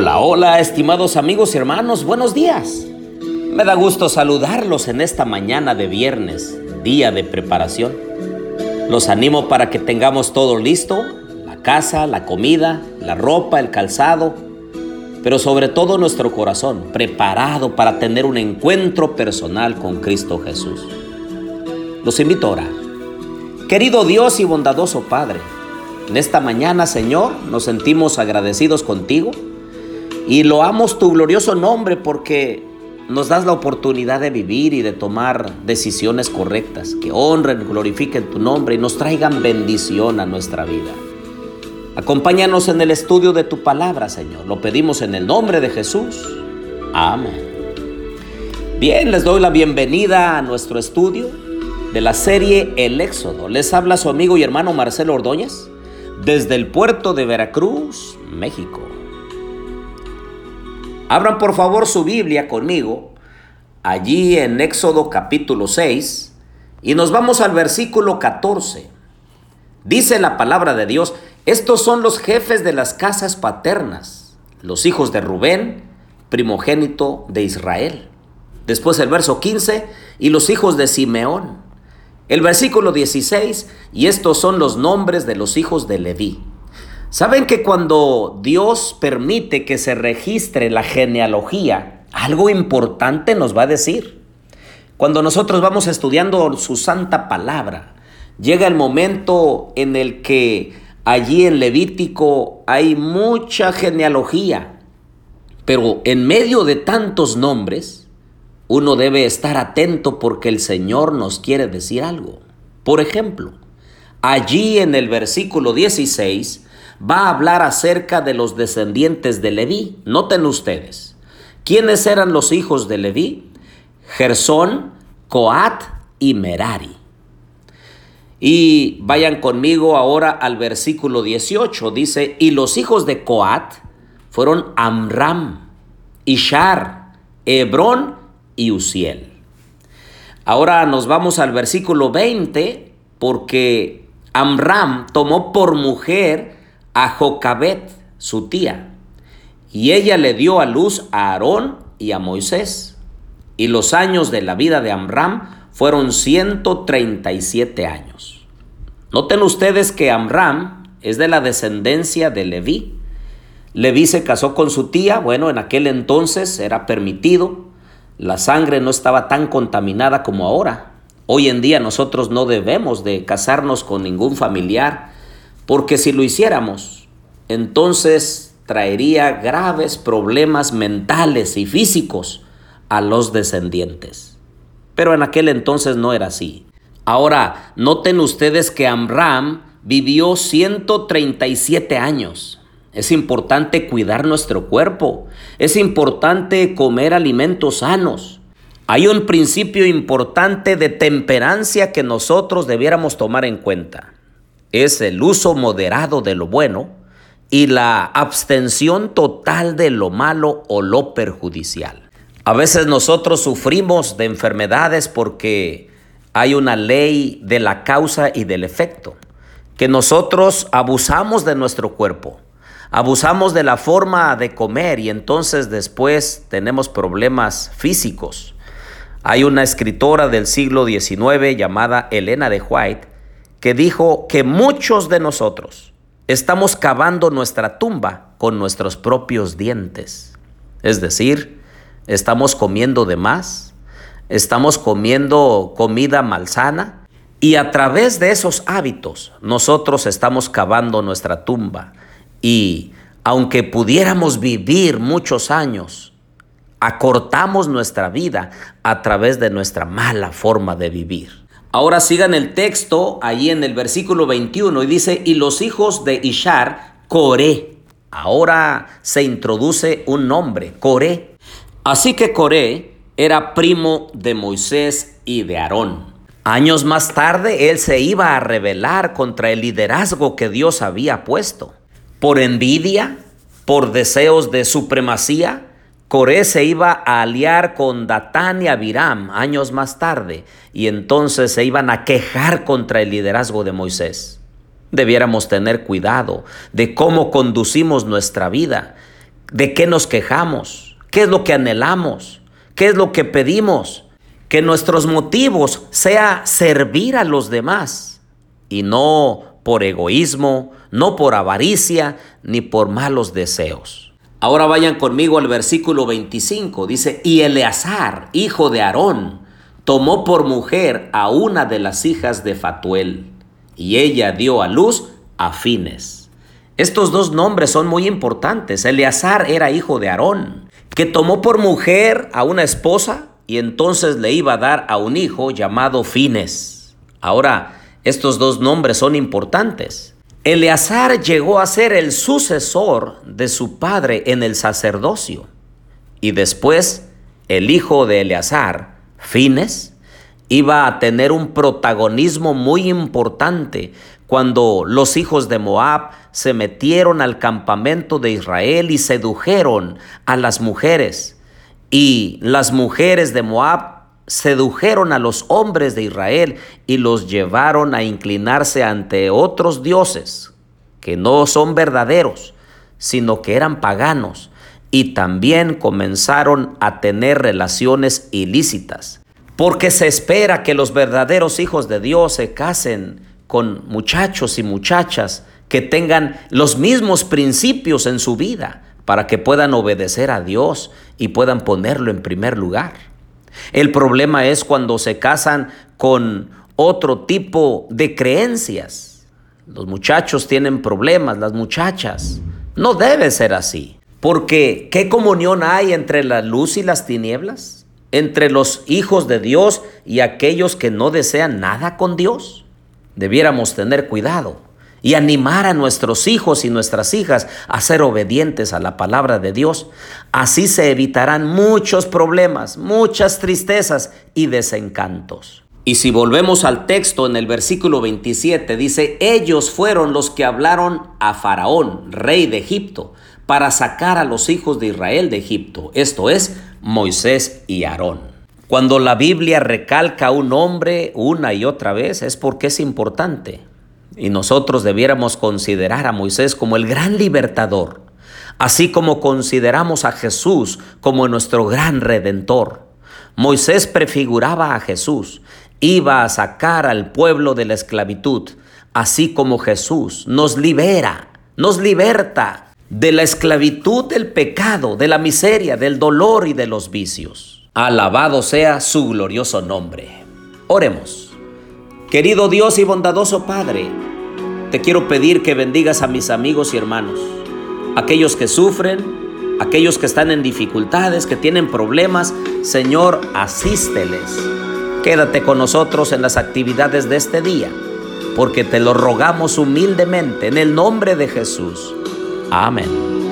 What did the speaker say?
Hola, hola, estimados amigos y hermanos, buenos días. Me da gusto saludarlos en esta mañana de viernes, día de preparación. Los animo para que tengamos todo listo, la casa, la comida, la ropa, el calzado, pero sobre todo nuestro corazón preparado para tener un encuentro personal con Cristo Jesús. Los invito a orar. Querido Dios y bondadoso Padre, en esta mañana, Señor, nos sentimos agradecidos contigo y loamos tu glorioso nombre porque nos das la oportunidad de vivir y de tomar decisiones correctas que honren, glorifiquen tu nombre y nos traigan bendición a nuestra vida. Acompáñanos en el estudio de tu palabra, Señor. Lo pedimos en el nombre de Jesús. Amén. Bien, les doy la bienvenida a nuestro estudio de la serie El Éxodo. Les habla su amigo y hermano Marcelo Ordóñez desde el puerto de Veracruz, México. Abran por favor su Biblia conmigo, allí en Éxodo capítulo 6, y nos vamos al versículo 14. Dice la palabra de Dios, estos son los jefes de las casas paternas, los hijos de Rubén, primogénito de Israel. Después el verso 15, y los hijos de Simeón. El versículo 16, y estos son los nombres de los hijos de Leví. Saben que cuando Dios permite que se registre la genealogía, algo importante nos va a decir. Cuando nosotros vamos estudiando su santa palabra, llega el momento en el que allí en Levítico hay mucha genealogía, pero en medio de tantos nombres, uno debe estar atento porque el Señor nos quiere decir algo. Por ejemplo, allí en el versículo 16, va a hablar acerca de los descendientes de Leví. Noten ustedes, ¿quiénes eran los hijos de Leví? Gersón, Coat y Merari. Y vayan conmigo ahora al versículo 18. Dice, y los hijos de Coat fueron Amram, Ishar, Hebrón y Uziel. Ahora nos vamos al versículo 20 porque Amram tomó por mujer a Jocabet, su tía, y ella le dio a luz a Aarón y a Moisés. Y los años de la vida de Amram fueron 137 años. Noten ustedes que Amram es de la descendencia de Leví. Leví se casó con su tía, bueno, en aquel entonces era permitido, la sangre no estaba tan contaminada como ahora. Hoy en día nosotros no debemos de casarnos con ningún familiar porque si lo hiciéramos, entonces traería graves problemas mentales y físicos a los descendientes. Pero en aquel entonces no era así. Ahora, noten ustedes que Amram vivió 137 años. Es importante cuidar nuestro cuerpo. Es importante comer alimentos sanos. Hay un principio importante de temperancia que nosotros debiéramos tomar en cuenta es el uso moderado de lo bueno y la abstención total de lo malo o lo perjudicial. A veces nosotros sufrimos de enfermedades porque hay una ley de la causa y del efecto, que nosotros abusamos de nuestro cuerpo, abusamos de la forma de comer y entonces después tenemos problemas físicos. Hay una escritora del siglo XIX llamada Elena de White que dijo que muchos de nosotros estamos cavando nuestra tumba con nuestros propios dientes. Es decir, estamos comiendo de más, estamos comiendo comida malsana y a través de esos hábitos nosotros estamos cavando nuestra tumba. Y aunque pudiéramos vivir muchos años, acortamos nuestra vida a través de nuestra mala forma de vivir. Ahora sigan el texto ahí en el versículo 21 y dice, y los hijos de Ishar, Coré. Ahora se introduce un nombre, Coré. Así que Coré era primo de Moisés y de Aarón. Años más tarde él se iba a rebelar contra el liderazgo que Dios había puesto. Por envidia, por deseos de supremacía, Coré se iba a aliar con Datán y Abiram años más tarde y entonces se iban a quejar contra el liderazgo de Moisés. Debiéramos tener cuidado de cómo conducimos nuestra vida, de qué nos quejamos, qué es lo que anhelamos, qué es lo que pedimos. Que nuestros motivos sea servir a los demás y no por egoísmo, no por avaricia, ni por malos deseos. Ahora vayan conmigo al versículo 25. Dice, y Eleazar, hijo de Aarón, tomó por mujer a una de las hijas de Fatuel, y ella dio a luz a Fines. Estos dos nombres son muy importantes. Eleazar era hijo de Aarón, que tomó por mujer a una esposa y entonces le iba a dar a un hijo llamado Fines. Ahora, estos dos nombres son importantes. Eleazar llegó a ser el sucesor de su padre en el sacerdocio. Y después, el hijo de Eleazar, Fines, iba a tener un protagonismo muy importante cuando los hijos de Moab se metieron al campamento de Israel y sedujeron a las mujeres. Y las mujeres de Moab sedujeron a los hombres de Israel y los llevaron a inclinarse ante otros dioses que no son verdaderos, sino que eran paganos y también comenzaron a tener relaciones ilícitas. Porque se espera que los verdaderos hijos de Dios se casen con muchachos y muchachas que tengan los mismos principios en su vida para que puedan obedecer a Dios y puedan ponerlo en primer lugar. El problema es cuando se casan con otro tipo de creencias. Los muchachos tienen problemas, las muchachas. No debe ser así. Porque, ¿qué comunión hay entre la luz y las tinieblas? Entre los hijos de Dios y aquellos que no desean nada con Dios. Debiéramos tener cuidado y animar a nuestros hijos y nuestras hijas a ser obedientes a la palabra de Dios. Así se evitarán muchos problemas, muchas tristezas y desencantos. Y si volvemos al texto en el versículo 27, dice, ellos fueron los que hablaron a Faraón, rey de Egipto, para sacar a los hijos de Israel de Egipto, esto es, Moisés y Aarón. Cuando la Biblia recalca a un hombre una y otra vez es porque es importante. Y nosotros debiéramos considerar a Moisés como el gran libertador, así como consideramos a Jesús como nuestro gran redentor. Moisés prefiguraba a Jesús, iba a sacar al pueblo de la esclavitud, así como Jesús nos libera, nos liberta de la esclavitud del pecado, de la miseria, del dolor y de los vicios. Alabado sea su glorioso nombre. Oremos. Querido Dios y bondadoso Padre, te quiero pedir que bendigas a mis amigos y hermanos, aquellos que sufren, aquellos que están en dificultades, que tienen problemas. Señor, asísteles. Quédate con nosotros en las actividades de este día, porque te lo rogamos humildemente en el nombre de Jesús. Amén.